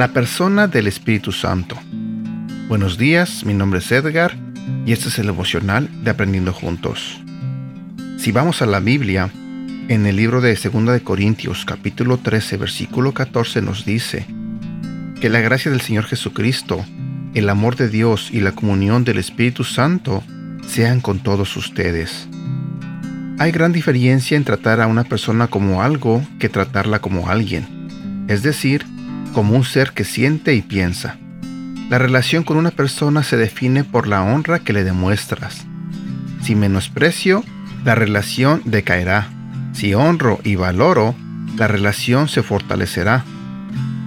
La persona del Espíritu Santo. Buenos días, mi nombre es Edgar y este es el emocional de Aprendiendo Juntos. Si vamos a la Biblia, en el libro de 2 de Corintios capítulo 13 versículo 14 nos dice que la gracia del Señor Jesucristo, el amor de Dios y la comunión del Espíritu Santo sean con todos ustedes. Hay gran diferencia en tratar a una persona como algo que tratarla como alguien, es decir, como un ser que siente y piensa. La relación con una persona se define por la honra que le demuestras. Si menosprecio, la relación decaerá. Si honro y valoro, la relación se fortalecerá.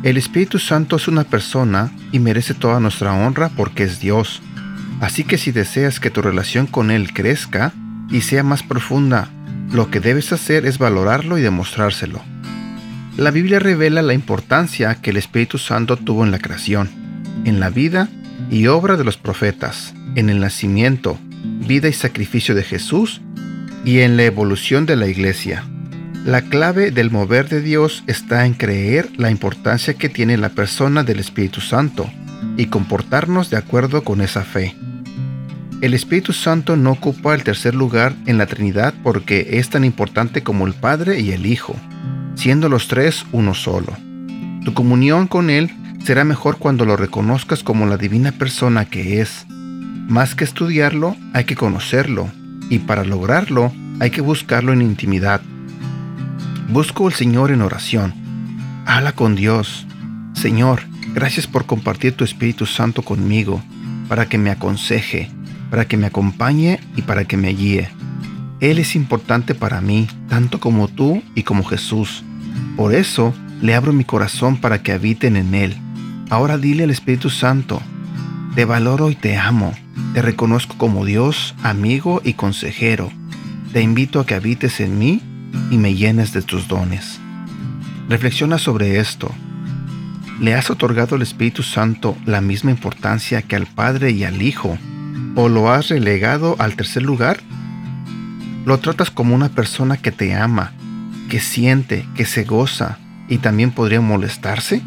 El Espíritu Santo es una persona y merece toda nuestra honra porque es Dios. Así que si deseas que tu relación con Él crezca y sea más profunda, lo que debes hacer es valorarlo y demostrárselo. La Biblia revela la importancia que el Espíritu Santo tuvo en la creación, en la vida y obra de los profetas, en el nacimiento, vida y sacrificio de Jesús y en la evolución de la iglesia. La clave del mover de Dios está en creer la importancia que tiene la persona del Espíritu Santo y comportarnos de acuerdo con esa fe. El Espíritu Santo no ocupa el tercer lugar en la Trinidad porque es tan importante como el Padre y el Hijo siendo los tres uno solo. Tu comunión con Él será mejor cuando lo reconozcas como la divina persona que es. Más que estudiarlo, hay que conocerlo, y para lograrlo hay que buscarlo en intimidad. Busco al Señor en oración. Habla con Dios. Señor, gracias por compartir tu Espíritu Santo conmigo, para que me aconseje, para que me acompañe y para que me guíe. Él es importante para mí, tanto como tú y como Jesús. Por eso le abro mi corazón para que habiten en Él. Ahora dile al Espíritu Santo, te valoro y te amo, te reconozco como Dios, amigo y consejero. Te invito a que habites en mí y me llenes de tus dones. Reflexiona sobre esto. ¿Le has otorgado al Espíritu Santo la misma importancia que al Padre y al Hijo? ¿O lo has relegado al tercer lugar? Lo tratas como una persona que te ama, que siente, que se goza y también podría molestarse?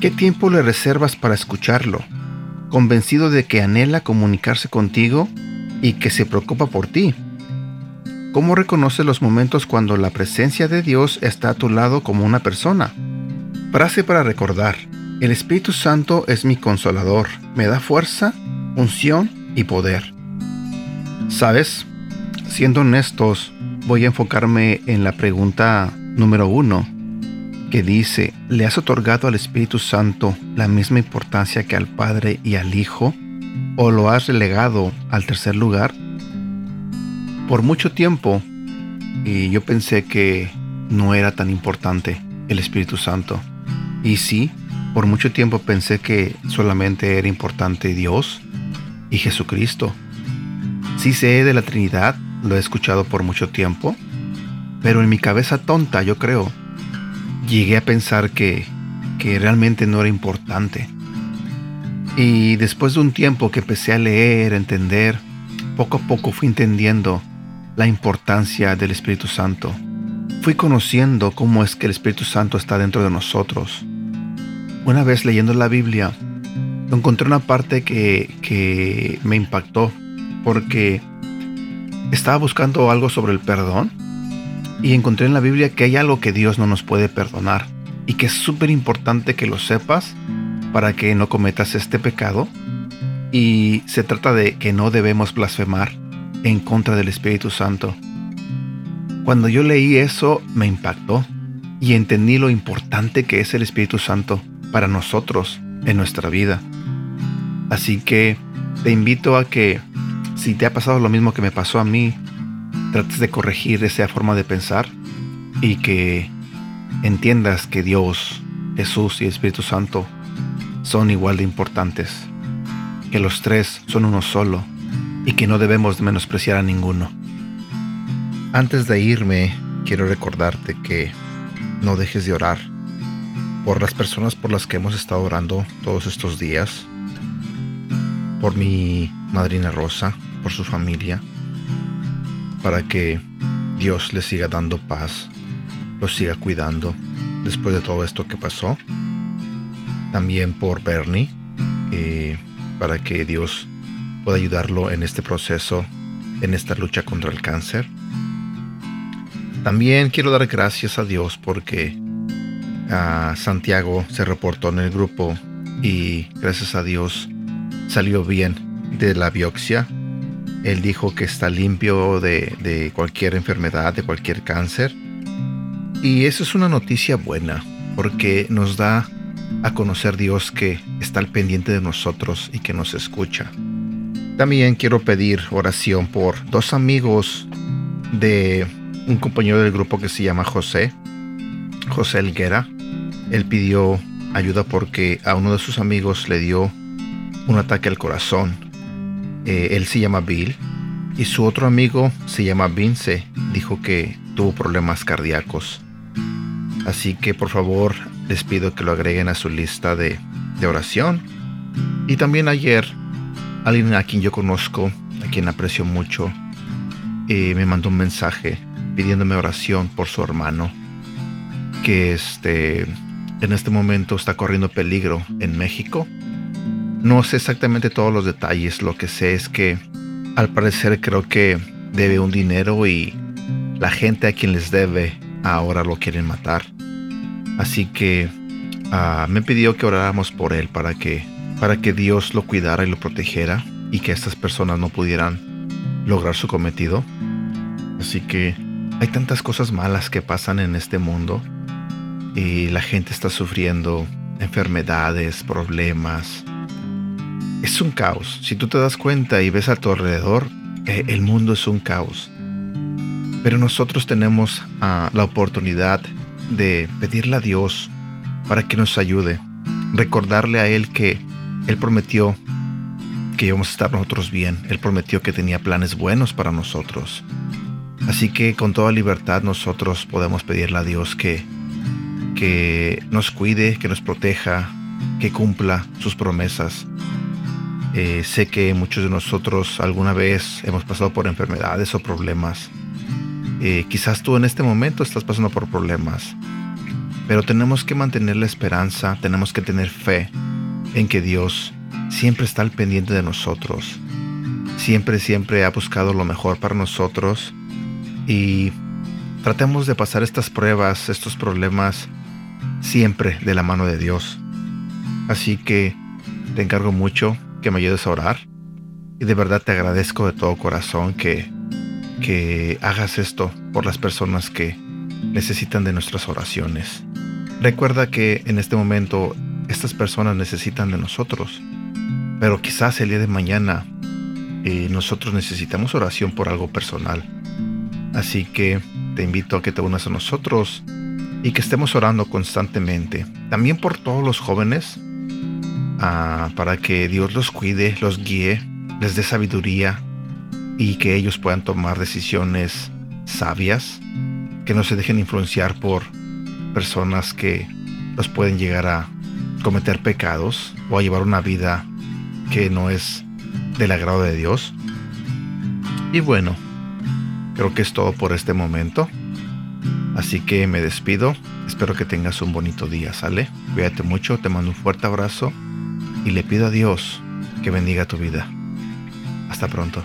¿Qué tiempo le reservas para escucharlo? Convencido de que anhela comunicarse contigo y que se preocupa por ti. ¿Cómo reconoce los momentos cuando la presencia de Dios está a tu lado como una persona? Frase para recordar. El Espíritu Santo es mi consolador, me da fuerza, unción y poder. ¿Sabes? Siendo honestos, voy a enfocarme en la pregunta número uno, que dice, ¿le has otorgado al Espíritu Santo la misma importancia que al Padre y al Hijo? ¿O lo has relegado al tercer lugar? Por mucho tiempo, y yo pensé que no era tan importante el Espíritu Santo. Y sí, por mucho tiempo pensé que solamente era importante Dios y Jesucristo. Sí sé de la Trinidad, lo he escuchado por mucho tiempo, pero en mi cabeza tonta, yo creo, llegué a pensar que, que realmente no era importante. Y después de un tiempo que empecé a leer, a entender, poco a poco fui entendiendo la importancia del Espíritu Santo. Fui conociendo cómo es que el Espíritu Santo está dentro de nosotros. Una vez leyendo la Biblia, encontré una parte que, que me impactó, porque estaba buscando algo sobre el perdón y encontré en la Biblia que hay algo que Dios no nos puede perdonar y que es súper importante que lo sepas para que no cometas este pecado. Y se trata de que no debemos blasfemar en contra del Espíritu Santo. Cuando yo leí eso me impactó y entendí lo importante que es el Espíritu Santo para nosotros en nuestra vida. Así que te invito a que si te ha pasado lo mismo que me pasó a mí, trates de corregir esa forma de pensar y que entiendas que Dios, Jesús y Espíritu Santo son igual de importantes, que los tres son uno solo y que no debemos menospreciar a ninguno. Antes de irme, quiero recordarte que no dejes de orar por las personas por las que hemos estado orando todos estos días, por mi madrina Rosa, por su familia, para que Dios les siga dando paz, los siga cuidando después de todo esto que pasó. también por Bernie, eh, para que Dios pueda ayudarlo en este proceso, en esta lucha contra el cáncer. También quiero dar gracias a Dios porque a Santiago se reportó en el grupo y gracias a Dios salió bien de la biopsia. Él dijo que está limpio de, cualquier enfermedad, de cualquier cáncer. Y eso es una noticia buena porque nos da a conocer Dios que está al pendiente de nosotros y que nos escucha. También quiero pedir oración por dos amigos de un compañero del grupo que se llama José, José Elguera. Él pidió ayuda porque a uno de sus amigos le dio un ataque al corazón. Eh, él se llama Bill y su otro amigo se llama Vince. Dijo que tuvo problemas cardíacos. Así que por favor les pido que lo agreguen a su lista de, oración. Y también ayer alguien a quien yo conozco, a quien aprecio mucho, eh, me mandó un mensaje pidiéndome oración por su hermano, que este, en este momento está corriendo peligro en México. No sé exactamente todos los detalles, lo que sé es que al parecer creo que debe un dinero y la gente a quien les debe ahora lo quieren matar. Así que uh, me pidió que oráramos por él para que, para que Dios lo cuidara y lo protegiera y que estas personas no pudieran lograr su cometido. Así que hay tantas cosas malas que pasan en este mundo y la gente está sufriendo enfermedades, problemas. Es un caos. Si tú te das cuenta y ves a tu alrededor, eh, el mundo es un caos. Pero nosotros tenemos ah, la oportunidad de pedirle a Dios para que nos ayude. Recordarle a Él que Él prometió que íbamos a estar nosotros bien. Él prometió que tenía planes buenos para nosotros. Así que con toda libertad nosotros podemos pedirle a Dios que, que nos cuide, que nos proteja, que cumpla sus promesas. Eh, sé que muchos de nosotros alguna vez hemos pasado por enfermedades o problemas. Eh, quizás tú en este momento estás pasando por problemas, pero tenemos que mantener la esperanza, tenemos que tener fe en que Dios siempre está al pendiente de nosotros. Siempre, siempre ha buscado lo mejor para nosotros y tratemos de pasar estas pruebas, estos problemas, siempre de la mano de Dios. Así que te encargo mucho que me ayudes a orar y de verdad te agradezco de todo corazón que, que hagas esto por las personas que necesitan de nuestras oraciones. Recuerda que en este momento estas personas necesitan de nosotros, pero quizás el día de mañana eh, nosotros necesitamos oración por algo personal. Así que te invito a que te unas a nosotros y que estemos orando constantemente. También por todos los jóvenes, para que Dios los cuide, los guíe, les dé sabiduría y que ellos puedan tomar decisiones sabias, que no se dejen influenciar por personas que los pueden llegar a cometer pecados o a llevar una vida que no es del agrado de Dios. Y bueno, Creo que es todo por este momento. Así que me despido. Espero que tengas un bonito día, ¿sale? Cuídate mucho, te mando un fuerte abrazo y le pido a Dios que bendiga tu vida. Hasta pronto.